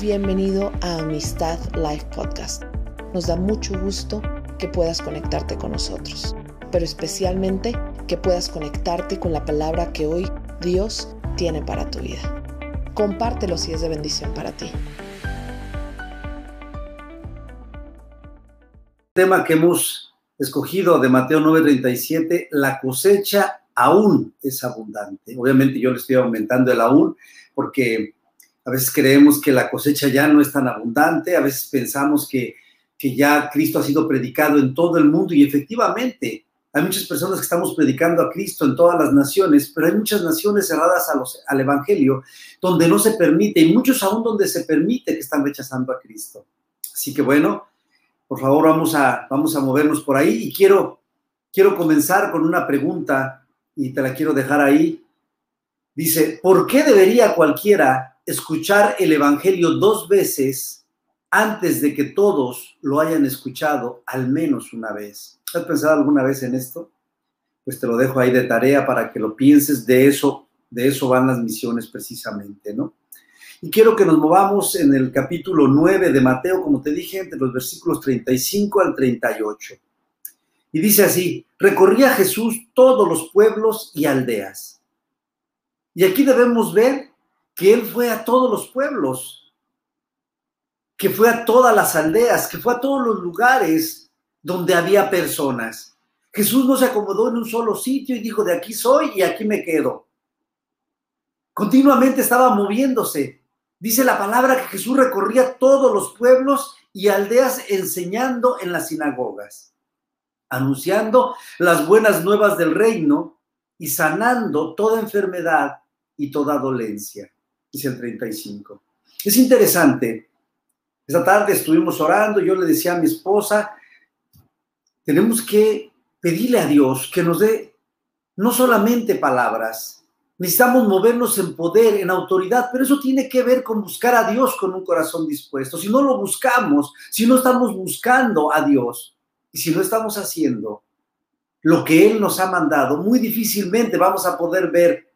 Bienvenido a Amistad Life Podcast. Nos da mucho gusto que puedas conectarte con nosotros, pero especialmente que puedas conectarte con la palabra que hoy Dios tiene para tu vida. Compártelo si es de bendición para ti. Tema que hemos escogido de Mateo 9:37, la cosecha aún es abundante. Obviamente yo le estoy aumentando el aún porque a veces creemos que la cosecha ya no es tan abundante, a veces pensamos que, que ya Cristo ha sido predicado en todo el mundo y efectivamente hay muchas personas que estamos predicando a Cristo en todas las naciones, pero hay muchas naciones cerradas a los, al Evangelio donde no se permite y muchos aún donde se permite que están rechazando a Cristo. Así que bueno, por favor vamos a, vamos a movernos por ahí y quiero, quiero comenzar con una pregunta y te la quiero dejar ahí. Dice, ¿por qué debería cualquiera escuchar el Evangelio dos veces antes de que todos lo hayan escuchado al menos una vez. ¿Has pensado alguna vez en esto? Pues te lo dejo ahí de tarea para que lo pienses. De eso, de eso van las misiones precisamente, ¿no? Y quiero que nos movamos en el capítulo 9 de Mateo, como te dije, entre los versículos 35 al 38. Y dice así, recorría Jesús todos los pueblos y aldeas. Y aquí debemos ver que Él fue a todos los pueblos, que fue a todas las aldeas, que fue a todos los lugares donde había personas. Jesús no se acomodó en un solo sitio y dijo, de aquí soy y aquí me quedo. Continuamente estaba moviéndose. Dice la palabra que Jesús recorría todos los pueblos y aldeas enseñando en las sinagogas, anunciando las buenas nuevas del reino y sanando toda enfermedad y toda dolencia dice el 35. Es interesante. Esta tarde estuvimos orando, yo le decía a mi esposa, tenemos que pedirle a Dios que nos dé no solamente palabras, necesitamos movernos en poder, en autoridad, pero eso tiene que ver con buscar a Dios con un corazón dispuesto. Si no lo buscamos, si no estamos buscando a Dios y si no estamos haciendo lo que Él nos ha mandado, muy difícilmente vamos a poder ver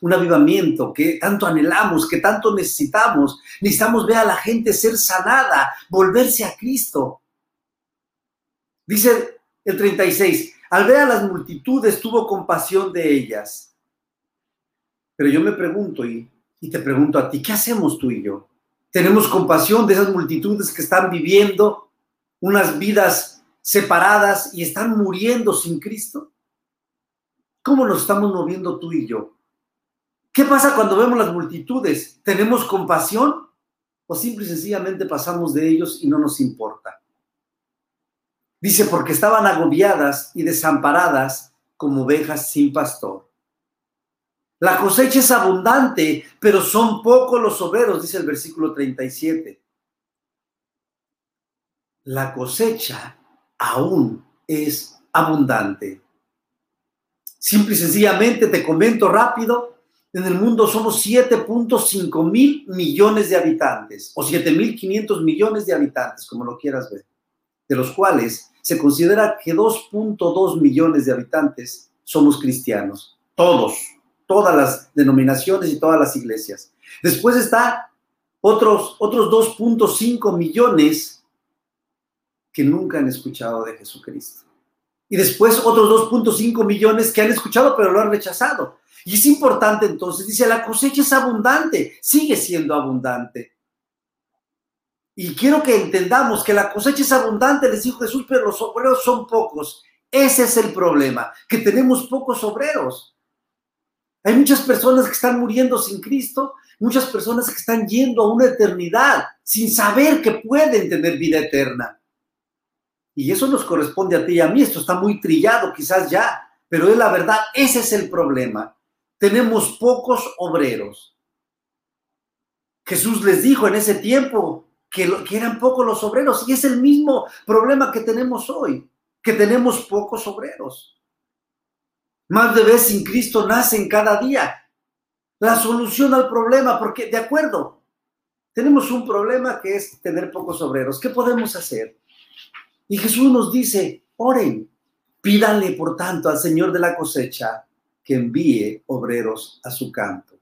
un avivamiento que tanto anhelamos, que tanto necesitamos. Necesitamos ver a la gente ser sanada, volverse a Cristo. Dice el 36, al ver a las multitudes tuvo compasión de ellas. Pero yo me pregunto y, y te pregunto a ti, ¿qué hacemos tú y yo? ¿Tenemos compasión de esas multitudes que están viviendo unas vidas separadas y están muriendo sin Cristo? ¿Cómo nos estamos moviendo tú y yo? ¿Qué pasa cuando vemos las multitudes? ¿Tenemos compasión o simple y sencillamente pasamos de ellos y no nos importa? Dice, porque estaban agobiadas y desamparadas como ovejas sin pastor. La cosecha es abundante, pero son pocos los obreros, dice el versículo 37. La cosecha aún es abundante. Simple y sencillamente te comento rápido, en el mundo somos 7.5 mil millones de habitantes o 7.500 millones de habitantes, como lo quieras ver, de los cuales se considera que 2.2 millones de habitantes somos cristianos, todos, todas las denominaciones y todas las iglesias. Después está otros, otros 2.5 millones que nunca han escuchado de Jesucristo. Y después otros 2.5 millones que han escuchado pero lo han rechazado. Y es importante entonces, dice, la cosecha es abundante, sigue siendo abundante. Y quiero que entendamos que la cosecha es abundante, les dijo Jesús, pero los obreros son pocos. Ese es el problema, que tenemos pocos obreros. Hay muchas personas que están muriendo sin Cristo, muchas personas que están yendo a una eternidad sin saber que pueden tener vida eterna. Y eso nos corresponde a ti y a mí. Esto está muy trillado quizás ya, pero es la verdad, ese es el problema tenemos pocos obreros. Jesús les dijo en ese tiempo que, que, eran pocos los obreros y es el mismo problema que tenemos hoy, que tenemos pocos obreros. Más de vez sin Cristo nacen cada día. La solución al problema, porque de acuerdo, tenemos un problema que es tener pocos obreros. ¿Qué podemos hacer? Y Jesús nos dice, oren, pídanle por tanto al Señor de la cosecha que envíe obreros a su campo.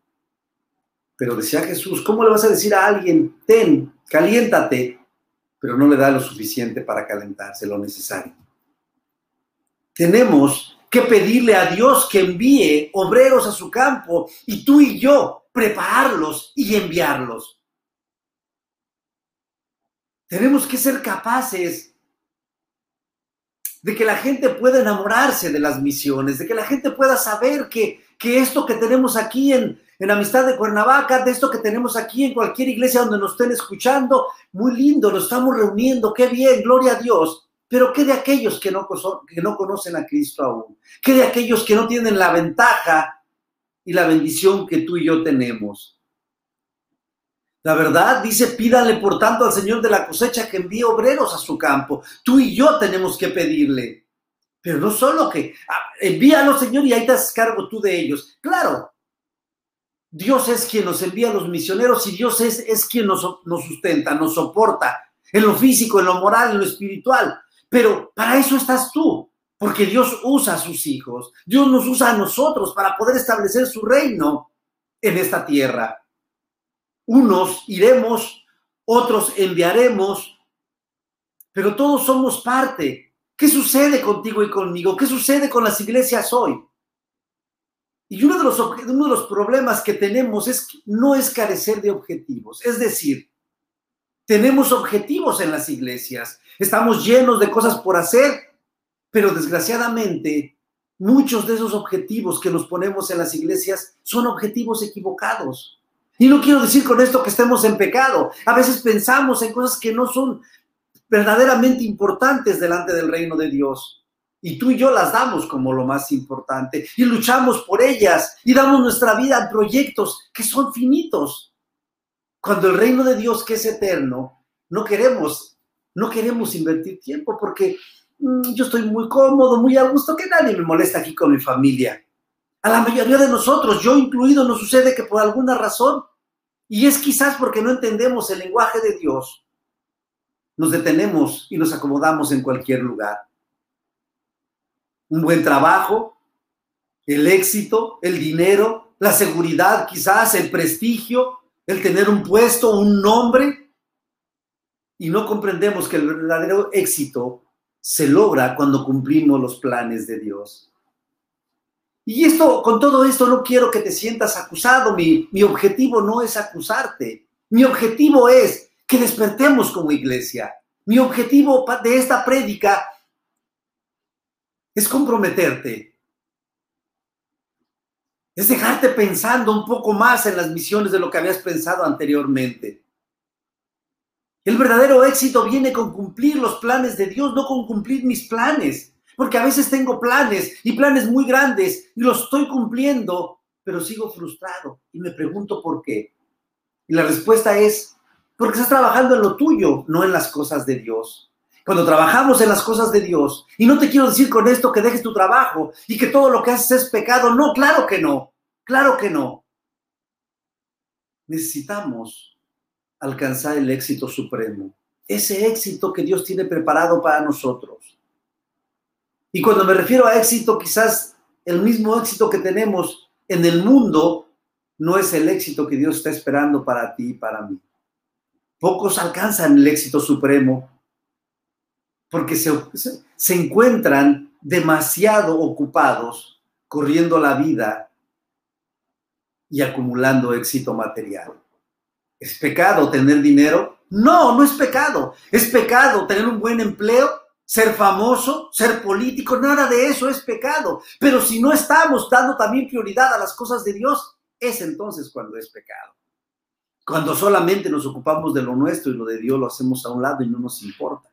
Pero decía Jesús, ¿cómo le vas a decir a alguien, ten, caliéntate, pero no le da lo suficiente para calentarse, lo necesario? Tenemos que pedirle a Dios que envíe obreros a su campo y tú y yo prepararlos y enviarlos. Tenemos que ser capaces de que la gente pueda enamorarse de las misiones, de que la gente pueda saber que, que esto que tenemos aquí en, en Amistad de Cuernavaca, de esto que tenemos aquí en cualquier iglesia donde nos estén escuchando, muy lindo, nos estamos reuniendo, qué bien, gloria a Dios. Pero ¿qué de aquellos que no, que no conocen a Cristo aún? ¿Qué de aquellos que no tienen la ventaja y la bendición que tú y yo tenemos? La verdad dice, pídanle por tanto al Señor de la cosecha que envíe obreros a su campo. Tú y yo tenemos que pedirle. Pero no solo que ah, envíalos, Señor, y ahí te cargo tú de ellos. Claro, Dios es quien nos envía a los misioneros y Dios es, es quien nos, nos sustenta, nos soporta en lo físico, en lo moral, en lo espiritual. Pero para eso estás tú, porque Dios usa a sus hijos, Dios nos usa a nosotros para poder establecer su reino en esta tierra. Unos iremos, otros enviaremos, pero todos somos parte. ¿Qué sucede contigo y conmigo? ¿Qué sucede con las iglesias hoy? Y uno de los, uno de los problemas que tenemos es no es carecer de objetivos. Es decir, tenemos objetivos en las iglesias, estamos llenos de cosas por hacer, pero desgraciadamente muchos de esos objetivos que nos ponemos en las iglesias son objetivos equivocados. Y no quiero decir con esto que estemos en pecado. A veces pensamos en cosas que no son verdaderamente importantes delante del reino de Dios. Y tú y yo las damos como lo más importante y luchamos por ellas y damos nuestra vida a proyectos que son finitos. Cuando el reino de Dios, que es eterno, no queremos, no queremos invertir tiempo porque mm, yo estoy muy cómodo, muy a gusto, que nadie me molesta aquí con mi familia. A la mayoría de nosotros, yo incluido, nos sucede que por alguna razón, y es quizás porque no entendemos el lenguaje de Dios, nos detenemos y nos acomodamos en cualquier lugar. Un buen trabajo, el éxito, el dinero, la seguridad, quizás el prestigio, el tener un puesto, un nombre, y no comprendemos que el verdadero éxito se logra cuando cumplimos los planes de Dios. Y esto, con todo esto, no quiero que te sientas acusado. Mi, mi objetivo no es acusarte. Mi objetivo es que despertemos como iglesia. Mi objetivo de esta prédica es comprometerte es dejarte pensando un poco más en las misiones de lo que habías pensado anteriormente. El verdadero éxito viene con cumplir los planes de Dios, no con cumplir mis planes. Porque a veces tengo planes y planes muy grandes y los estoy cumpliendo, pero sigo frustrado y me pregunto por qué. Y la respuesta es, porque estás trabajando en lo tuyo, no en las cosas de Dios. Cuando trabajamos en las cosas de Dios, y no te quiero decir con esto que dejes tu trabajo y que todo lo que haces es pecado, no, claro que no. Claro que no. Necesitamos alcanzar el éxito supremo, ese éxito que Dios tiene preparado para nosotros. Y cuando me refiero a éxito, quizás el mismo éxito que tenemos en el mundo no es el éxito que Dios está esperando para ti y para mí. Pocos alcanzan el éxito supremo porque se, se encuentran demasiado ocupados corriendo la vida y acumulando éxito material. ¿Es pecado tener dinero? No, no es pecado. Es pecado tener un buen empleo, ser famoso, ser político, nada de eso es pecado. Pero si no estamos dando también prioridad a las cosas de Dios, es entonces cuando es pecado. Cuando solamente nos ocupamos de lo nuestro y lo de Dios lo hacemos a un lado y no nos importa.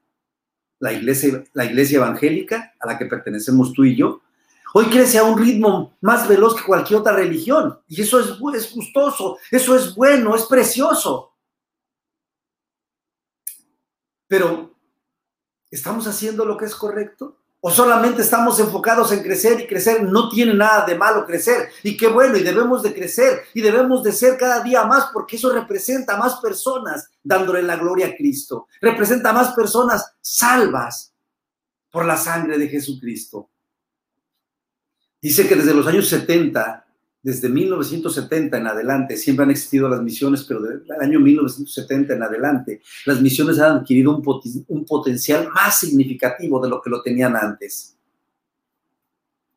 La iglesia, la iglesia evangélica a la que pertenecemos tú y yo Hoy crece a un ritmo más veloz que cualquier otra religión. Y eso es, es gustoso, eso es bueno, es precioso. Pero, ¿estamos haciendo lo que es correcto? ¿O solamente estamos enfocados en crecer y crecer? No tiene nada de malo crecer. Y qué bueno, y debemos de crecer y debemos de ser cada día más porque eso representa más personas dándole la gloria a Cristo. Representa más personas salvas por la sangre de Jesucristo. Dice que desde los años 70 desde 1970 en adelante, siempre han existido las misiones, pero del año 1970 en adelante, las misiones han adquirido un, un, potencial más significativo de lo que lo tenían antes.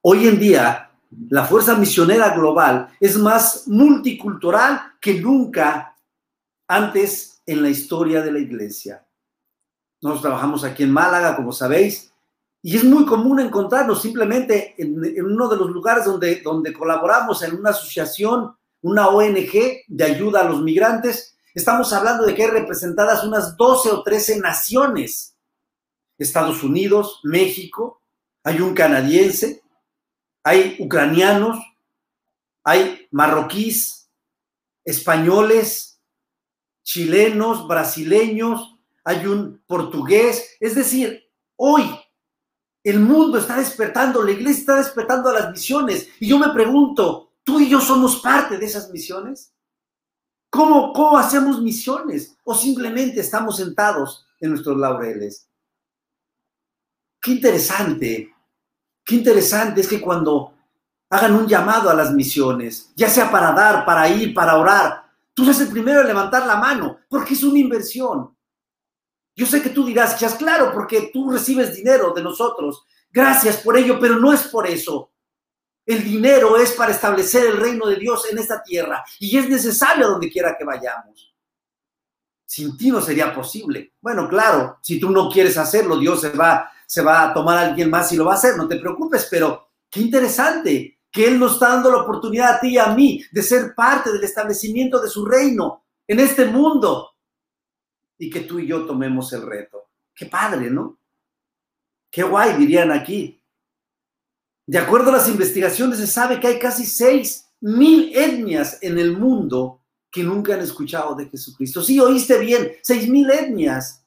Hoy en día, la fuerza misionera global es más multicultural que nunca antes en la historia de la iglesia. Nosotros trabajamos aquí en Málaga, como sabéis, y es muy común encontrarnos simplemente en, uno de los lugares donde, donde colaboramos, en una asociación, una ONG de ayuda a los migrantes. Estamos hablando de que hay representadas unas 12 o 13 naciones. Estados Unidos, México, hay un canadiense, hay ucranianos, hay marroquíes, españoles, chilenos, brasileños, hay un portugués. Es decir, hoy el mundo está despertando, la iglesia está despertando a las misiones. Y yo me pregunto, ¿tú y yo somos parte de esas misiones? ¿Cómo, cómo hacemos misiones? ¿O simplemente estamos sentados en nuestros laureles? Qué interesante, qué interesante es que cuando hagan un llamado a las misiones, ya sea para dar, para ir, para orar, tú seas el primero en levantar la mano, porque es una inversión. Yo sé que tú dirás, es claro, porque tú recibes dinero de nosotros. Gracias por ello, pero no es por eso. El dinero es para establecer el reino de Dios en esta tierra y es necesario donde quiera que vayamos. Sin ti no sería posible. Bueno, claro, si tú no quieres hacerlo, Dios se va, se va a tomar a alguien más y lo va a hacer, no te preocupes, pero qué interesante que Él nos está dando la oportunidad a ti y a mí de ser parte del establecimiento de su reino en este mundo y que tú y yo tomemos el reto. Qué padre, ¿no? Qué guay, dirían aquí. De acuerdo a las investigaciones, se sabe que hay casi seis mil etnias en el mundo que nunca han escuchado de Jesucristo. Sí, oíste bien, seis mil etnias.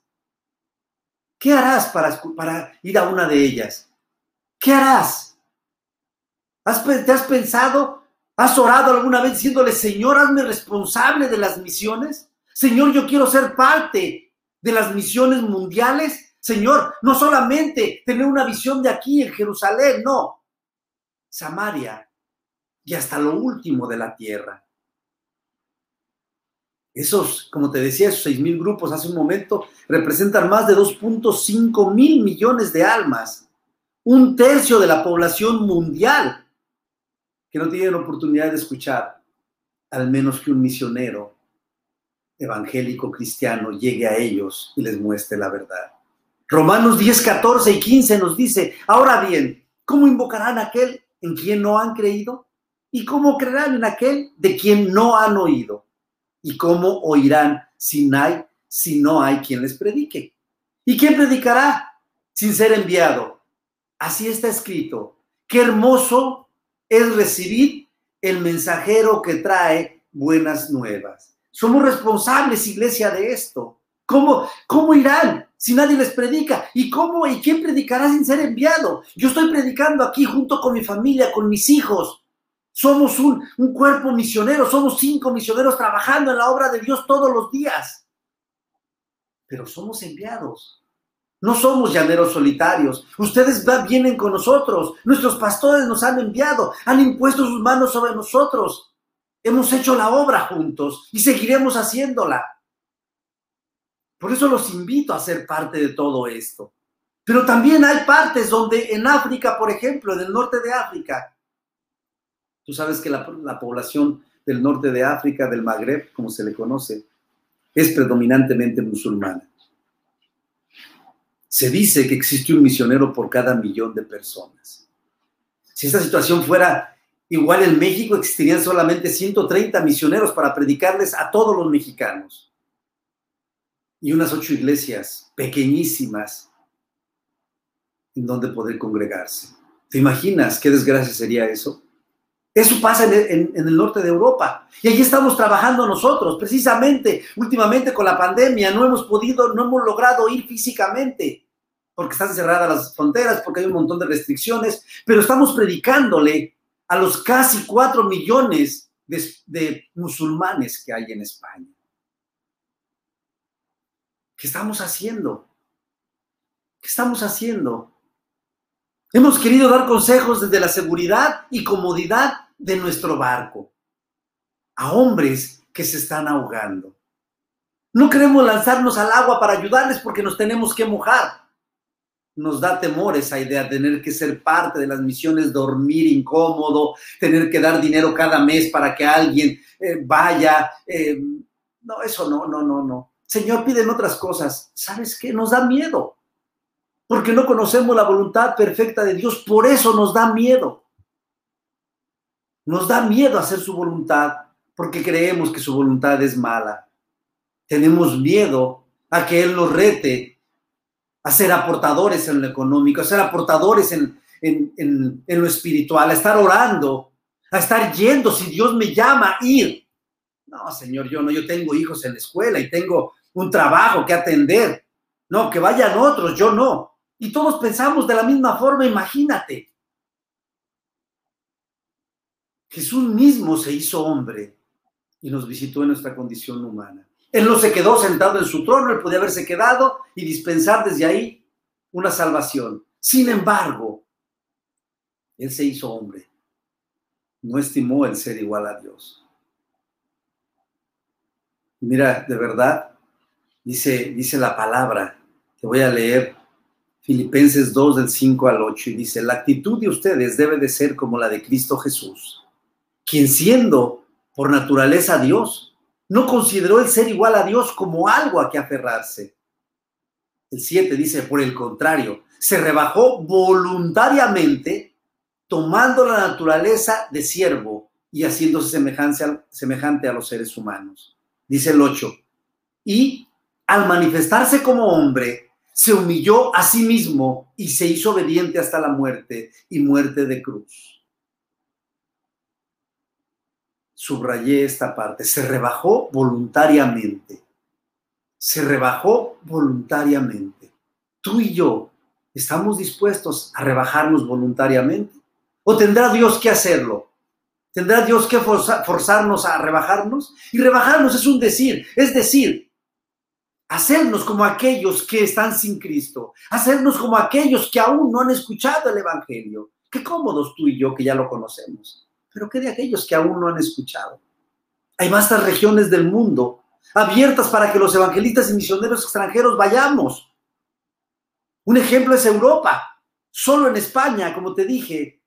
¿Qué harás para, para ir a una de ellas? ¿Qué harás? ¿Has, ¿Te has pensado? ¿Has orado alguna vez diciéndole, Señor, hazme responsable de las misiones? Señor, yo quiero ser parte de las misiones mundiales. Señor, no solamente tener una visión de aquí en Jerusalén, no. Samaria y hasta lo último de la tierra. Esos, como te decía, esos seis mil grupos hace un momento representan más de 2.5 mil millones de almas, un tercio de la población mundial que no tienen oportunidad de escuchar, al menos que un misionero evangélico cristiano llegue a ellos y les muestre la verdad. Romanos 10, 14 y 15 nos dice, ahora bien, ¿cómo invocarán a aquel en quien no han creído? ¿Y cómo creerán en aquel de quien no han oído? ¿Y cómo oirán si hay, si no hay quien les predique? ¿Y quién predicará sin ser enviado? Así está escrito. Qué hermoso es recibir el mensajero que trae buenas nuevas. Somos responsables, iglesia, de esto. ¿Cómo, ¿Cómo irán si nadie les predica? ¿Y cómo y quién predicará sin ser enviado? Yo estoy predicando aquí junto con mi familia, con mis hijos. Somos un, un cuerpo misionero, somos cinco misioneros trabajando en la obra de Dios todos los días. Pero somos enviados. No somos llaneros solitarios. Ustedes vienen con nosotros. Nuestros pastores nos han enviado, han impuesto sus manos sobre nosotros. Hemos hecho la obra juntos y seguiremos haciéndola. Por eso los invito a ser parte de todo esto. Pero también hay partes donde en África, por ejemplo, en el norte de África, tú sabes que la, población del norte de África, del Magreb, como se le conoce, es predominantemente musulmana. Se dice que existe un misionero por cada millón de personas. Si esta situación fuera Igual en México existirían solamente 130 misioneros para predicarles a todos los mexicanos. Y unas ocho iglesias pequeñísimas en donde poder congregarse. ¿Te imaginas qué desgracia sería eso? Eso pasa en el, norte de Europa. Y allí estamos trabajando nosotros. Precisamente, últimamente con la pandemia, no hemos podido, no hemos logrado ir físicamente, porque están cerradas las fronteras, porque hay un montón de restricciones, pero estamos predicándole a los casi cuatro millones de, musulmanes que hay en España. ¿Qué estamos haciendo? ¿Qué estamos haciendo? Hemos querido dar consejos desde la seguridad y comodidad de nuestro barco, a hombres que se están ahogando. No queremos lanzarnos al agua para ayudarles porque nos tenemos que mojar. Nos da temor esa idea, tener que ser parte de las misiones, dormir incómodo, tener que dar dinero cada mes para que alguien eh, vaya. Eh, no, eso no, no, no, no. Señor, piden otras cosas. ¿Sabes qué? Nos da miedo. Porque no conocemos la voluntad perfecta de Dios. Por eso nos da miedo. Nos da miedo hacer su voluntad porque creemos que su voluntad es mala. Tenemos miedo a que Él nos rete a ser aportadores en lo económico, a ser aportadores en, en, lo espiritual, a estar orando, a estar yendo si Dios me llama ir. No, Señor, yo no, yo tengo hijos en la escuela y tengo un trabajo que atender. No, que vayan otros, yo no. Y todos pensamos de la misma forma, imagínate. Jesús mismo se hizo hombre y nos visitó en nuestra condición humana. Él no se quedó sentado en su trono, él podía haberse quedado y dispensar desde ahí una salvación. Sin embargo, él se hizo hombre. No estimó el ser igual a Dios. Mira, de verdad, dice, dice la palabra, te voy a leer Filipenses 2 del 5 al 8 y dice, la actitud de ustedes debe de ser como la de Cristo Jesús, quien siendo por naturaleza Dios, no consideró el ser igual a Dios como algo a que aferrarse. El 7 dice, por el contrario, se rebajó voluntariamente tomando la naturaleza de siervo y haciéndose semejante a los seres humanos. Dice el 8, y al manifestarse como hombre, se humilló a sí mismo y se hizo obediente hasta la muerte y muerte de cruz subrayé esta parte, se rebajó voluntariamente. Se rebajó voluntariamente. Tú y yo estamos dispuestos a rebajarnos voluntariamente. ¿O tendrá Dios que hacerlo? ¿Tendrá Dios que forzarnos a rebajarnos? Y rebajarnos es un decir, es decir, hacernos como aquellos que están sin Cristo, hacernos como aquellos que aún no han escuchado el Evangelio. Qué cómodos tú y yo que ya lo conocemos pero ¿qué de aquellos que aún no han escuchado? Hay vastas regiones del mundo abiertas para que los evangelistas y misioneros extranjeros vayamos. Un ejemplo es Europa. Solo en España, como te dije,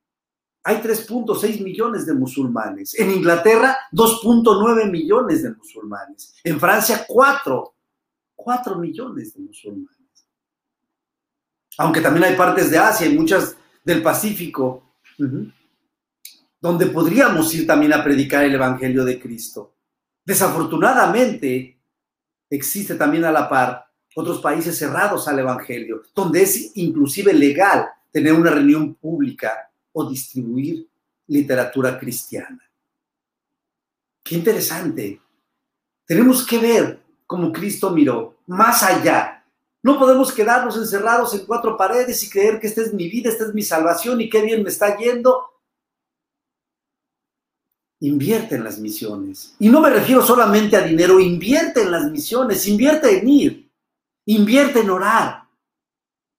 hay 3.6 millones de musulmanes. En Inglaterra, 2.9 millones de musulmanes. En Francia, 4. 4 millones de musulmanes. Aunque también hay partes de Asia y muchas del Pacífico donde podríamos ir también a predicar el Evangelio de Cristo. Desafortunadamente, existe también a la par otros países cerrados al Evangelio, donde es inclusive legal tener una reunión pública o distribuir literatura cristiana. Qué interesante. Tenemos que ver cómo Cristo miró más allá. No podemos quedarnos encerrados en cuatro paredes y creer que esta es mi vida, esta es mi salvación y qué bien me está yendo invierte en las misiones. Y no me refiero solamente a dinero, invierte en las misiones, invierte en ir, invierte en orar,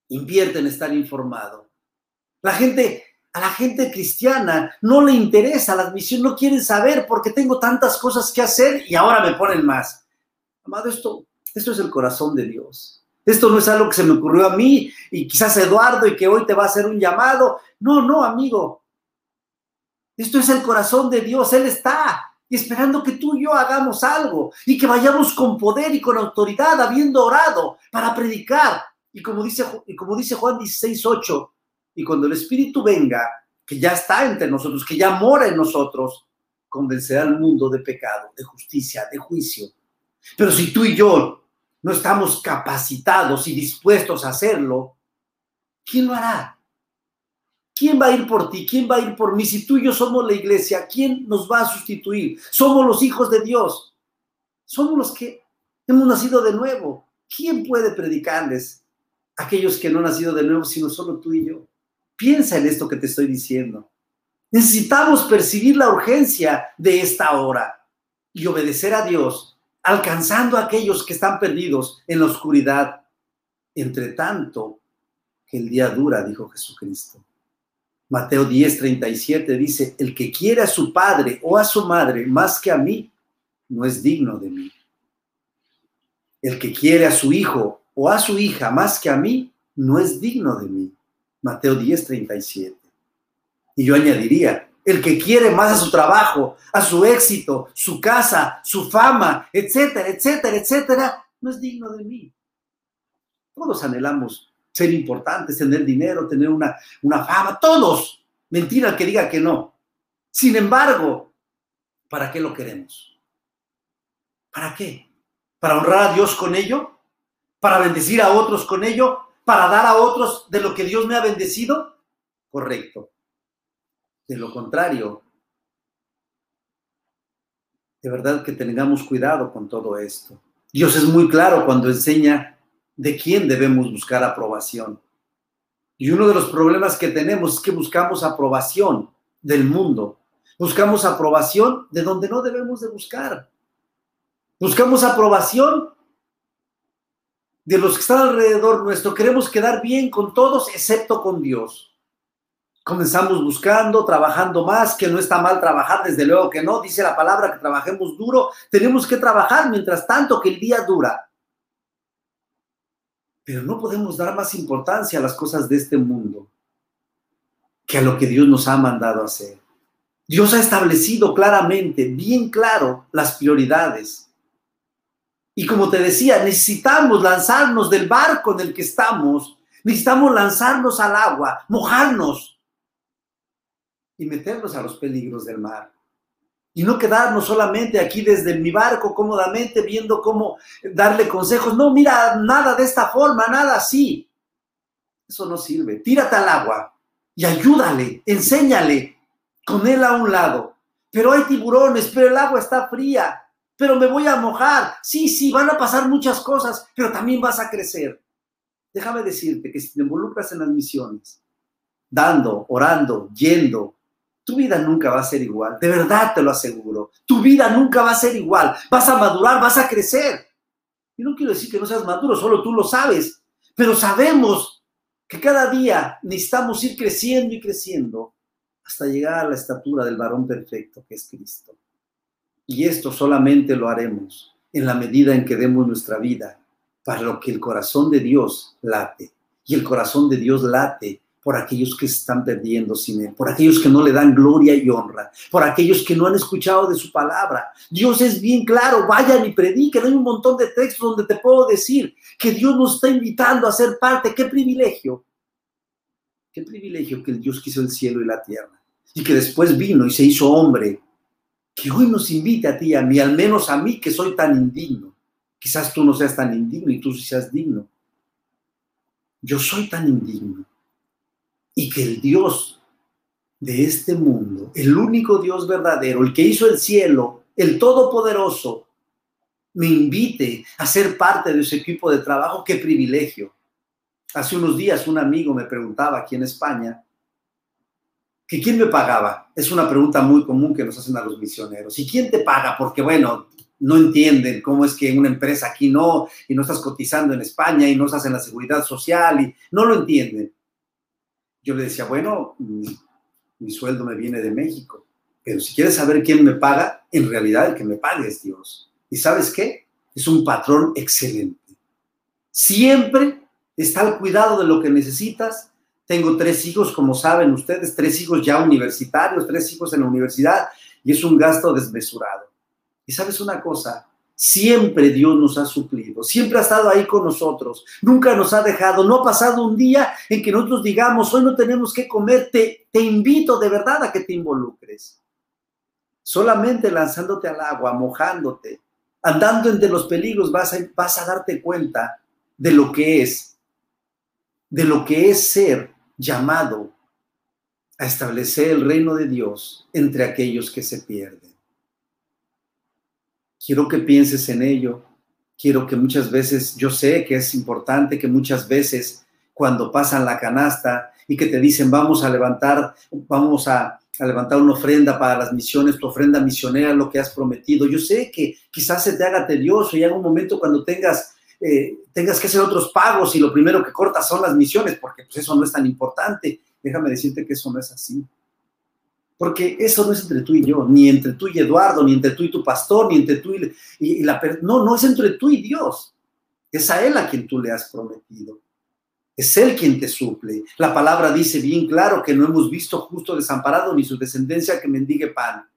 invierte en estar informado. La gente, a la gente cristiana no le interesa las misiones, no quieren saber porque tengo tantas cosas que hacer y ahora me ponen más. Amado, esto, esto es el corazón de Dios. Esto no es algo que se me ocurrió a mí y quizás Eduardo y que hoy te va a hacer un llamado. No, no, amigo. Esto es el corazón de Dios. Él está esperando que tú y yo hagamos algo y que vayamos con poder y con autoridad, habiendo orado para predicar. Y como dice, y como dice Juan 16, 8, y cuando el Espíritu venga, que ya está entre nosotros, que ya mora en nosotros, convencerá al mundo de pecado, de justicia, de juicio. Pero si tú y yo no estamos capacitados y dispuestos a hacerlo, ¿quién lo hará? ¿Quién va a ir por ti? ¿Quién va a ir por mí? Si tú y yo somos la iglesia, ¿quién nos va a sustituir? Somos los hijos de Dios. Somos los que hemos nacido de nuevo. ¿Quién puede predicarles a aquellos que no han nacido de nuevo, sino solo tú y yo? Piensa en esto que te estoy diciendo. Necesitamos percibir la urgencia de esta hora y obedecer a Dios, alcanzando a aquellos que están perdidos en la oscuridad. Entre tanto que el día dura, dijo Jesucristo. Mateo 10, 37 dice, el que quiere a su padre o a su madre más que a mí, no es digno de mí. El que quiere a su hijo o a su hija más que a mí, no es digno de mí. Mateo 10, 37. Y yo añadiría, el que quiere más a su trabajo, a su éxito, su casa, su fama, etcétera, etcétera, etcétera, no es digno de mí. Todos anhelamos ser importantes, tener dinero, tener una, una fama, todos. Mentira el que diga que no. Sin embargo, ¿para qué lo queremos? ¿Para qué? ¿Para honrar a Dios con ello? ¿Para bendecir a otros con ello? ¿Para dar a otros de lo que Dios me ha bendecido? Correcto. De lo contrario, de verdad que tengamos cuidado con todo esto. Dios es muy claro cuando enseña de quién debemos buscar aprobación. Y uno de los problemas que tenemos es que buscamos aprobación del mundo. Buscamos aprobación de donde no debemos de buscar. Buscamos aprobación de los que están alrededor nuestro. Queremos quedar bien con todos excepto con Dios. Comenzamos buscando, trabajando más, que no está mal trabajar, desde luego que no. Dice la palabra que trabajemos duro. Tenemos que trabajar mientras tanto que el día dura. Pero no podemos dar más importancia a las cosas de este mundo que a lo que Dios nos ha mandado hacer. Dios ha establecido claramente, bien claro, las prioridades. Y como te decía, necesitamos lanzarnos del barco en el que estamos, necesitamos lanzarnos al agua, mojarnos y meternos a los peligros del mar y no quedarnos solamente aquí desde mi barco cómodamente viendo cómo darle consejos. No, mira, nada de esta forma, nada así. Eso no sirve. Tírate al agua y ayúdale, enséñale con él a un lado. Pero hay tiburones, pero el agua está fría, pero me voy a mojar. Sí, sí, van a pasar muchas cosas, pero también vas a crecer. Déjame decirte que si te involucras en las misiones, dando, orando, yendo, tu vida nunca va a ser igual, de verdad te lo aseguro. Tu vida nunca va a ser igual. Vas a madurar, vas a crecer. Y no quiero decir que no seas maduro, solo tú lo sabes, pero sabemos que cada día necesitamos ir creciendo y creciendo hasta llegar a la estatura del varón perfecto que es Cristo. Y esto solamente lo haremos en la medida en que demos nuestra vida para lo que el corazón de Dios late. Y el corazón de Dios late por aquellos que están perdiendo sin Él, por aquellos que no le dan gloria y honra, por aquellos que no han escuchado de su palabra. Dios es bien claro, vayan y prediquen. Hay un montón de textos donde te puedo decir que Dios nos está invitando a ser parte. ¡Qué privilegio! ¡Qué privilegio que el Dios quiso el cielo y la tierra! Y que después vino y se hizo hombre. Que hoy nos invite a ti a mí, al menos a mí que soy tan indigno. Quizás tú no seas tan indigno y tú sí seas digno. Yo soy tan indigno y que el Dios de este mundo, el único Dios verdadero, el que hizo el cielo, el todopoderoso, me invite a ser parte de ese equipo de trabajo, qué privilegio. Hace unos días un amigo me preguntaba aquí en España que quién me pagaba. Es una pregunta muy común que nos hacen a los misioneros. ¿Y quién te paga? Porque bueno, no entienden cómo es que una empresa aquí no, y no estás cotizando en España y no estás en la seguridad social, y no lo entienden yo le decía, bueno, mi, sueldo me viene de México, pero si quieres saber quién me paga, en realidad el que me paga es Dios. ¿Y sabes qué? Es un patrón excelente. Siempre está al cuidado de lo que necesitas. Tengo tres hijos, como saben ustedes, tres hijos ya universitarios, tres hijos en la universidad, y es un gasto desmesurado. Y sabes una cosa, Siempre Dios nos ha suplido, siempre ha estado ahí con nosotros, nunca nos ha dejado, no ha pasado un día en que nosotros digamos, hoy no tenemos que comer, te, invito de verdad a que te involucres. Solamente lanzándote al agua, mojándote, andando entre los peligros, vas a, vas a darte cuenta de lo que es, de lo que es ser llamado a establecer el reino de Dios entre aquellos que se pierden. Quiero que pienses en ello. Quiero que muchas veces, yo sé que es importante que muchas veces cuando pasan la canasta y que te dicen vamos a levantar, vamos a, levantar una ofrenda para las misiones, tu ofrenda misionera, lo que has prometido. Yo sé que quizás se te haga tedioso y haga un momento cuando tengas, eh, tengas que hacer otros pagos y lo primero que cortas son las misiones, porque pues eso no es tan importante. déjame decirte que eso no es así. Porque eso no es entre tú y yo, ni entre tú y Eduardo, ni entre tú y tu pastor, ni entre tú y, y, la... No, no es entre tú y Dios. Es a Él a quien tú le has prometido. Es Él quien te suple. La palabra dice bien claro que no hemos visto justo desamparado ni su descendencia que mendigue pan.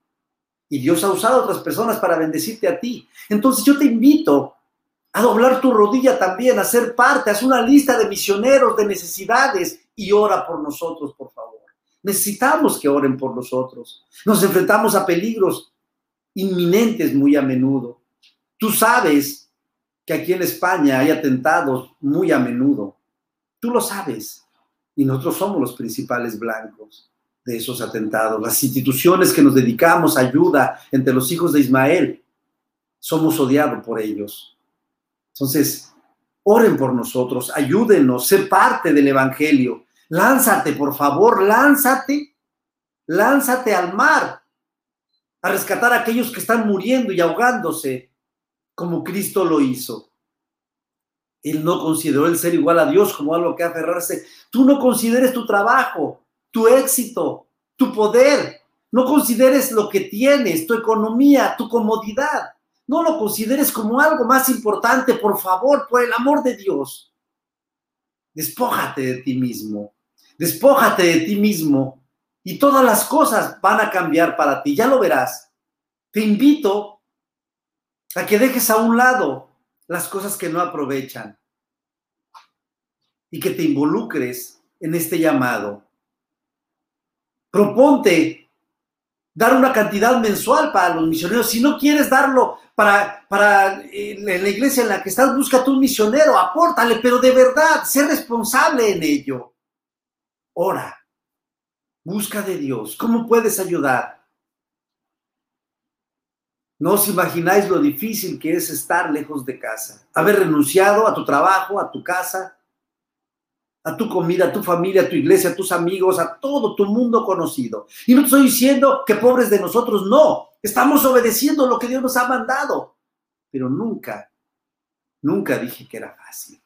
Y Dios ha usado a otras personas para bendecirte a ti. Entonces yo te invito a doblar tu rodilla también, a ser parte, haz una lista de misioneros, de necesidades y ora por nosotros, por favor. Necesitamos que oren por nosotros. Nos enfrentamos a peligros inminentes muy a menudo. Tú sabes que aquí en España hay atentados muy a menudo. Tú lo sabes. Y nosotros somos los principales blancos de esos atentados. Las instituciones que nos dedicamos a ayuda entre los hijos de Ismael, somos odiados por ellos. Entonces, oren por nosotros, ayúdenos, sé parte del Evangelio. Lánzate, por favor, lánzate, lánzate al mar a rescatar a aquellos que están muriendo y ahogándose, como Cristo lo hizo. Él no consideró el ser igual a Dios como algo que aferrarse. Tú no consideres tu trabajo, tu éxito, tu poder. No consideres lo que tienes, tu economía, tu comodidad. No lo consideres como algo más importante, por favor, por el amor de Dios. Despójate de ti mismo. Despójate de ti mismo y todas las cosas van a cambiar para ti. Ya lo verás. Te invito a que dejes a un lado las cosas que no aprovechan y que te involucres en este llamado. Proponte dar una cantidad mensual para los misioneros. Si no quieres darlo para, para eh, la iglesia en la que estás, búscate un misionero, apórtale, pero de verdad, sé responsable en ello. Ora, busca de Dios. ¿Cómo puedes ayudar? No os imagináis lo difícil que es estar lejos de casa, haber renunciado a tu trabajo, a tu casa, a tu comida, a tu familia, a tu iglesia, a tus amigos, a todo tu mundo conocido. Y no te estoy diciendo que pobres de nosotros, no, estamos obedeciendo lo que Dios nos ha mandado, pero nunca, nunca dije que era fácil.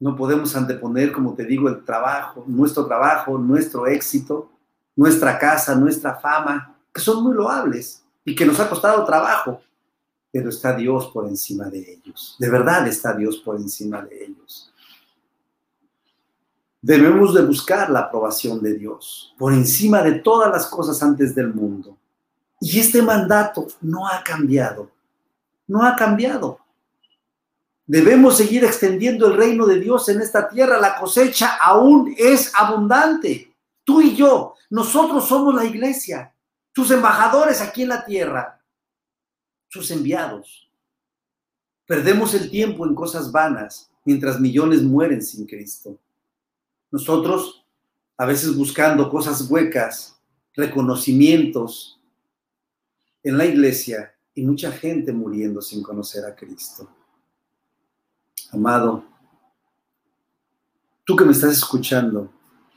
No podemos anteponer, como te digo, el trabajo, nuestro trabajo, nuestro éxito, nuestra casa, nuestra fama, que son muy loables y que nos ha costado trabajo, pero está Dios por encima de ellos. De verdad está Dios por encima de ellos. Debemos de buscar la aprobación de Dios por encima de todas las cosas antes del mundo. Y este mandato no ha cambiado. No ha cambiado. Debemos seguir extendiendo el reino de Dios en esta tierra. La cosecha aún es abundante. Tú y yo, nosotros somos la iglesia sus embajadores aquí en la tierra, sus enviados. Perdemos el tiempo en cosas vanas mientras millones mueren sin Cristo. Nosotros, a veces buscando cosas huecas, reconocimientos en la iglesia y mucha gente muriendo sin conocer a Cristo. Amado, tú que me estás escuchando,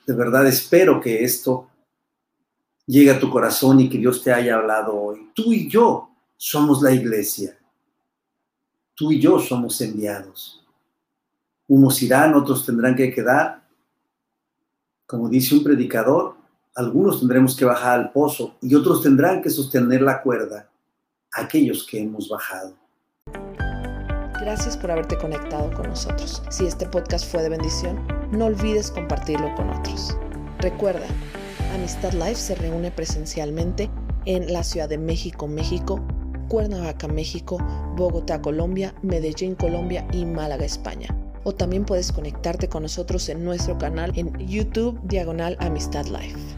de verdad espero que esto llegue a tu corazón y que Dios te haya hablado hoy. Tú y yo somos la iglesia. Tú y yo somos enviados. Unos irán, otros tendrán que quedar. Como dice un predicador, algunos tendremos que bajar al pozo y otros tendrán que sostener la cuerda, aquellos que hemos bajado. Gracias por haberte conectado con nosotros. Si este podcast fue de bendición, no olvides compartirlo con otros. Recuerda, Amistad Life se reúne presencialmente en la Ciudad de México, México, Cuernavaca, México, Bogotá, Colombia, Medellín, Colombia y Málaga, España. O también puedes conectarte con nosotros en nuestro canal en YouTube Diagonal Amistad Life.